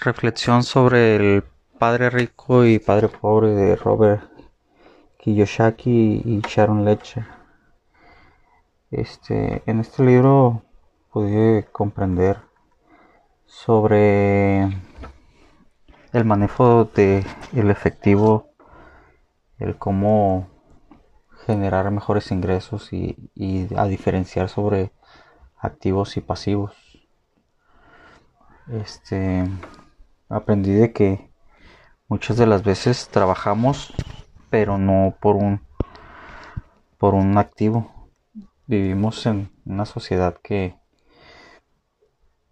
Reflexión sobre el padre rico y padre pobre de Robert Kiyosaki y Sharon Lecher. Este, en este libro pude comprender sobre el manejo de el efectivo, el cómo generar mejores ingresos y, y a diferenciar sobre activos y pasivos. Este aprendí de que muchas de las veces trabajamos pero no por un por un activo. Vivimos en una sociedad que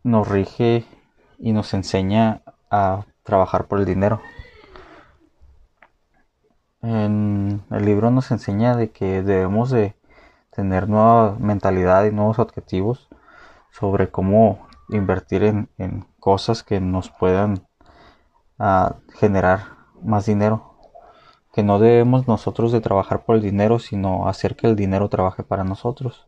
nos rige y nos enseña a trabajar por el dinero. En el libro nos enseña de que debemos de tener nueva mentalidad y nuevos objetivos sobre cómo invertir en, en cosas que nos puedan uh, generar más dinero. Que no debemos nosotros de trabajar por el dinero, sino hacer que el dinero trabaje para nosotros.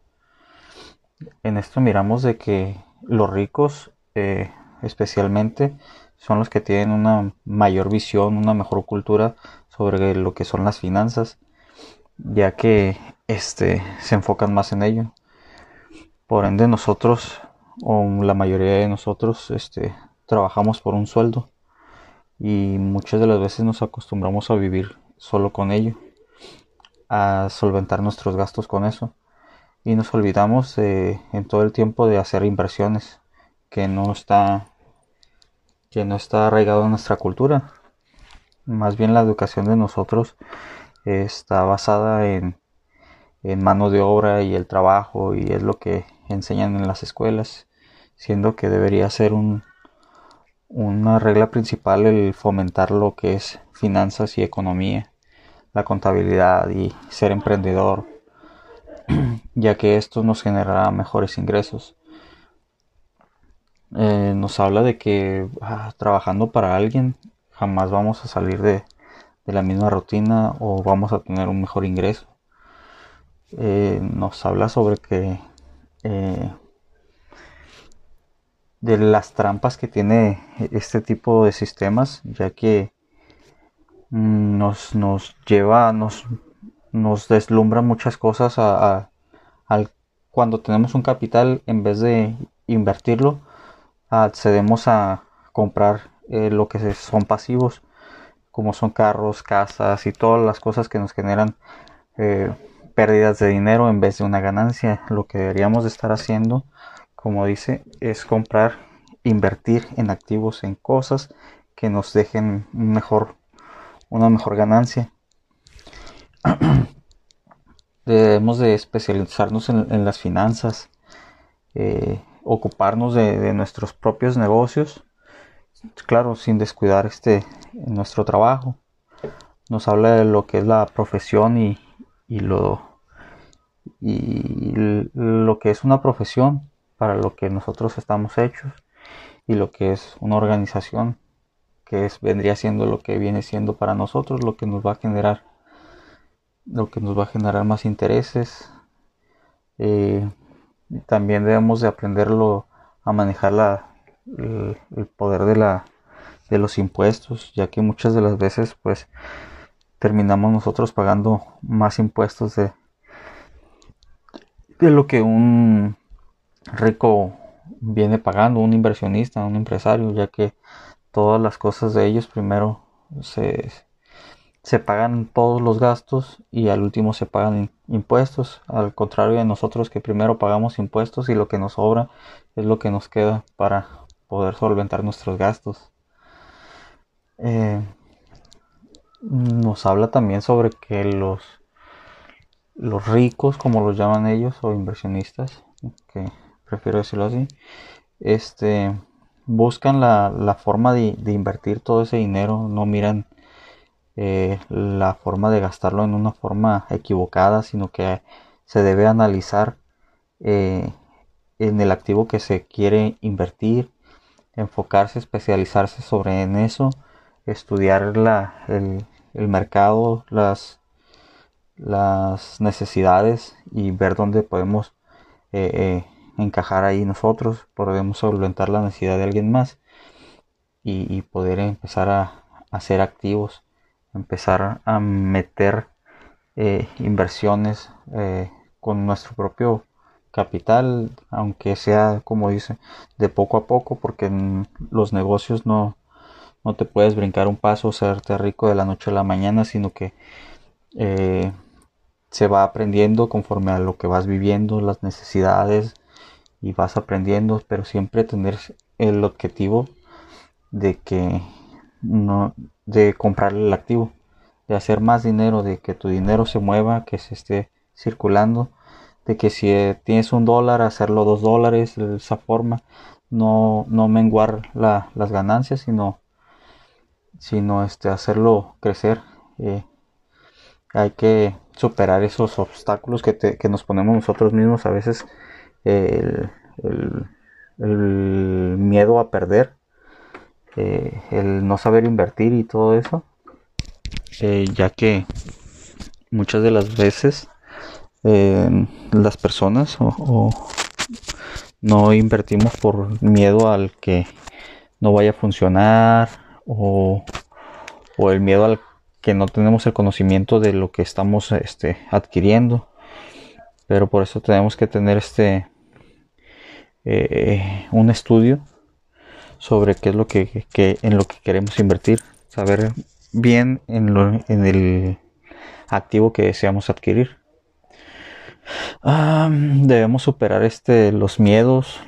En esto miramos de que los ricos, eh, especialmente, son los que tienen una mayor visión, una mejor cultura sobre lo que son las finanzas, ya que este, se enfocan más en ello. Por ende, nosotros o la mayoría de nosotros este, trabajamos por un sueldo y muchas de las veces nos acostumbramos a vivir solo con ello, a solventar nuestros gastos con eso y nos olvidamos en todo el tiempo de hacer inversiones que no está que no está arraigado en nuestra cultura. Más bien la educación de nosotros está basada en, en mano de obra y el trabajo y es lo que enseñan en las escuelas, siendo que debería ser un, una regla principal el fomentar lo que es finanzas y economía, la contabilidad y ser emprendedor, ya que esto nos generará mejores ingresos. Eh, nos habla de que ah, trabajando para alguien jamás vamos a salir de, de, la misma rutina o vamos a tener un mejor ingreso. Eh, nos habla sobre que eh, de las trampas que tiene este tipo de sistemas, ya que mm, nos, nos lleva, nos, nos deslumbra muchas cosas a, al, cuando tenemos un capital, en vez de invertirlo, accedemos a comprar eh, lo que son pasivos, como son carros, casas y todas las cosas que nos generan pérdidas de dinero en vez de una ganancia. Lo que deberíamos de estar haciendo como dice, es comprar, invertir en activos, en cosas que nos dejen mejor, una mejor ganancia. Debemos de especializarnos en, las finanzas, eh, ocuparnos de, nuestros propios negocios, claro, sin descuidar este nuestro trabajo. Nos habla de lo que es la profesión y, y lo y lo que es una profesión para lo que nosotros estamos hechos y lo que es una organización que es, vendría siendo lo que viene siendo para nosotros, lo que nos va a generar, lo que nos va a generar más intereses. Eh, también debemos de aprenderlo a manejar la, el, poder de la de los impuestos, ya que muchas de las veces pues terminamos nosotros pagando más impuestos de, de lo que un rico viene pagando, un inversionista, un empresario, ya que todas las cosas de ellos primero se, se pagan todos los gastos y al último se pagan impuestos, al contrario de nosotros que primero pagamos impuestos y lo que nos sobra es lo que nos queda para poder solventar nuestros gastos. Eh, nos habla también sobre que los los ricos como los llaman ellos o inversionistas que prefiero decirlo así, este, buscan la, forma de, invertir todo ese dinero, no miran eh, la forma de gastarlo en una forma equivocada, sino que se debe analizar eh, en el activo que se quiere invertir, enfocarse, especializarse sobre en eso, estudiar la, el, mercado, las, las necesidades y ver dónde podemos eh, encajar ahí nosotros, podemos solventar la necesidad de alguien más. y, poder empezar a, ser activos, empezar a meter eh, inversiones eh, con nuestro propio capital, aunque sea como dice, de poco a poco, porque los negocios no, no te puedes brincar un paso, serte rico de la noche a la mañana, sino que eh, se va aprendiendo conforme a lo que vas viviendo, las necesidades y vas aprendiendo, pero siempre tener el objetivo de que no de comprar el activo, de hacer más dinero, de que tu dinero se mueva, que se esté circulando, de que si tienes un dólar, hacerlo dos dólares de esa forma, no, no menguar las ganancias, sino, sino este, hacerlo crecer. Eh, hay que superar esos obstáculos que, que, nos ponemos nosotros mismos a veces el, miedo a perder eh, el no saber invertir y todo eso eh, ya que muchas de las veces eh, las personas o, no invertimos por miedo al que no vaya a funcionar o, o el miedo al que no tenemos el conocimiento de lo que estamos este, adquiriendo. Pero por eso tenemos que tener este eh, un estudio sobre qué es lo que, en lo que queremos invertir, saber bien en, lo, en el activo que deseamos adquirir. debemos superar este los miedos,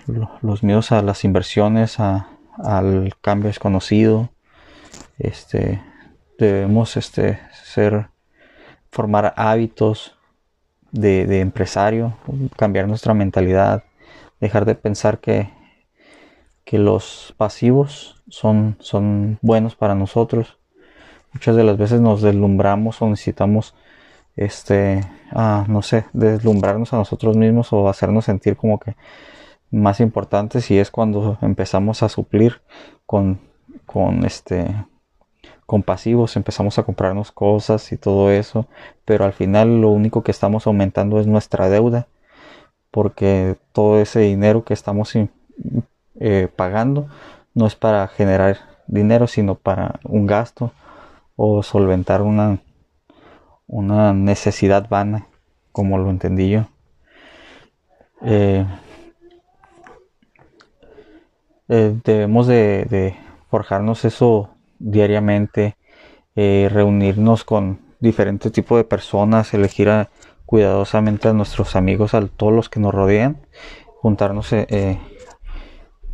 los miedos a las inversiones, al cambio desconocido, este debemos este, ser, formar hábitos de, empresario, cambiar nuestra mentalidad, dejar de pensar que, que los pasivos son, son buenos para nosotros. Muchas de las veces nos deslumbramos o necesitamos, este, no sé, deslumbrarnos a nosotros mismos o hacernos sentir como que más importantes y es cuando empezamos a suplir con, con este, compasivos, empezamos a comprarnos cosas y todo eso, pero al final lo único que estamos aumentando es nuestra deuda, porque todo ese dinero que estamos eh, pagando no es para generar dinero, sino para un gasto o solventar una, una necesidad vana, como lo entendí yo. Eh, eh, debemos de forjarnos eso diariamente, eh, reunirnos con diferentes tipos de personas, elegir cuidadosamente a nuestros amigos, a todos los que nos rodean, juntarnos eh, eh,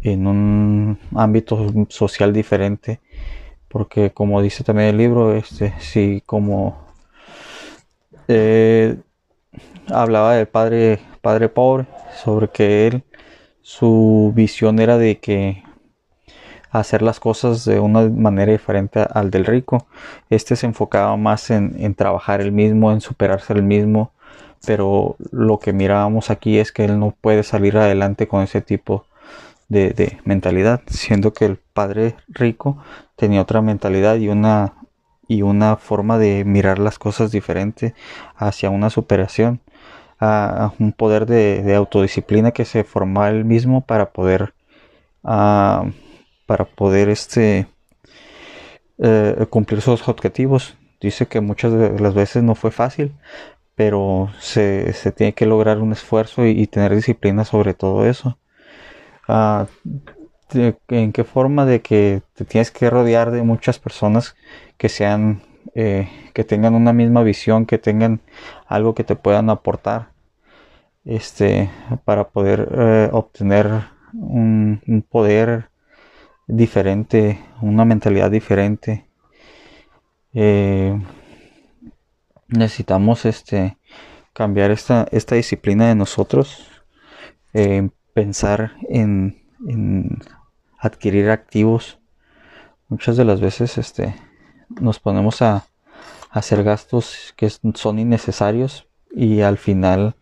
en un ámbito social diferente, porque como dice también el libro, este, si como hablaba del padre, padre pobre, sobre que él, su visión era de que hacer las cosas de una manera diferente al del rico. Este se enfocaba más en, trabajar el mismo, en superarse el mismo, pero lo que mirábamos aquí es que él no puede salir adelante con ese tipo de, mentalidad, siendo que el padre rico tenía otra mentalidad y una y una forma de mirar las cosas diferente hacia una superación, a, un poder de, autodisciplina que se formaba él mismo para poder ah, para poder este, eh, cumplir sus objetivos. Dice que muchas de las veces no fue fácil, pero se, tiene que lograr un esfuerzo y, tener disciplina sobre todo eso. Ah, ¿En qué forma de que te tienes que rodear de muchas personas que sean, eh, que tengan una misma visión, que tengan algo que te puedan aportar, este, para poder eh, obtener un poder diferente, una mentalidad diferente. Eh, necesitamos este cambiar esta, esta disciplina de nosotros, eh, pensar en, adquirir activos. Muchas de las veces este, nos ponemos a, hacer gastos que son innecesarios y al final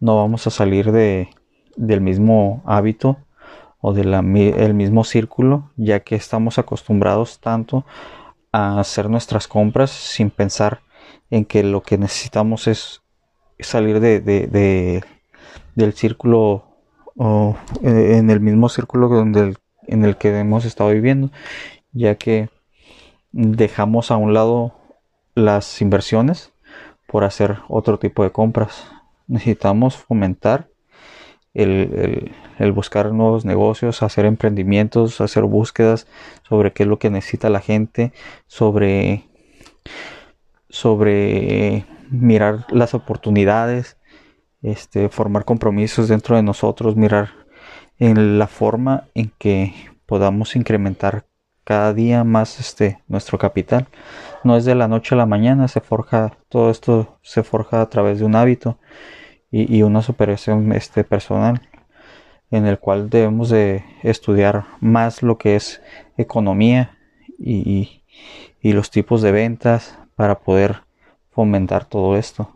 no vamos a salir de, del mismo hábito o del el mismo círculo, ya que estamos acostumbrados tanto a hacer nuestras compras sin pensar en que lo que necesitamos es salir de, del círculo o eh, en el mismo círculo donde en el que hemos estado viviendo, ya que dejamos a un lado las inversiones por hacer otro tipo de compras. Necesitamos fomentar el, buscar nuevos negocios, hacer emprendimientos, hacer búsquedas sobre qué es lo que necesita la gente, sobre, sobre mirar las oportunidades, este, formar compromisos dentro de nosotros, mirar en la forma en que podamos incrementar cada día más este nuestro capital. No es de la noche a la mañana, se forja, todo esto se forja a través de un hábito y, una superación este, personal en el cual debemos de estudiar más lo que es economía y, y los tipos de ventas para poder fomentar todo esto.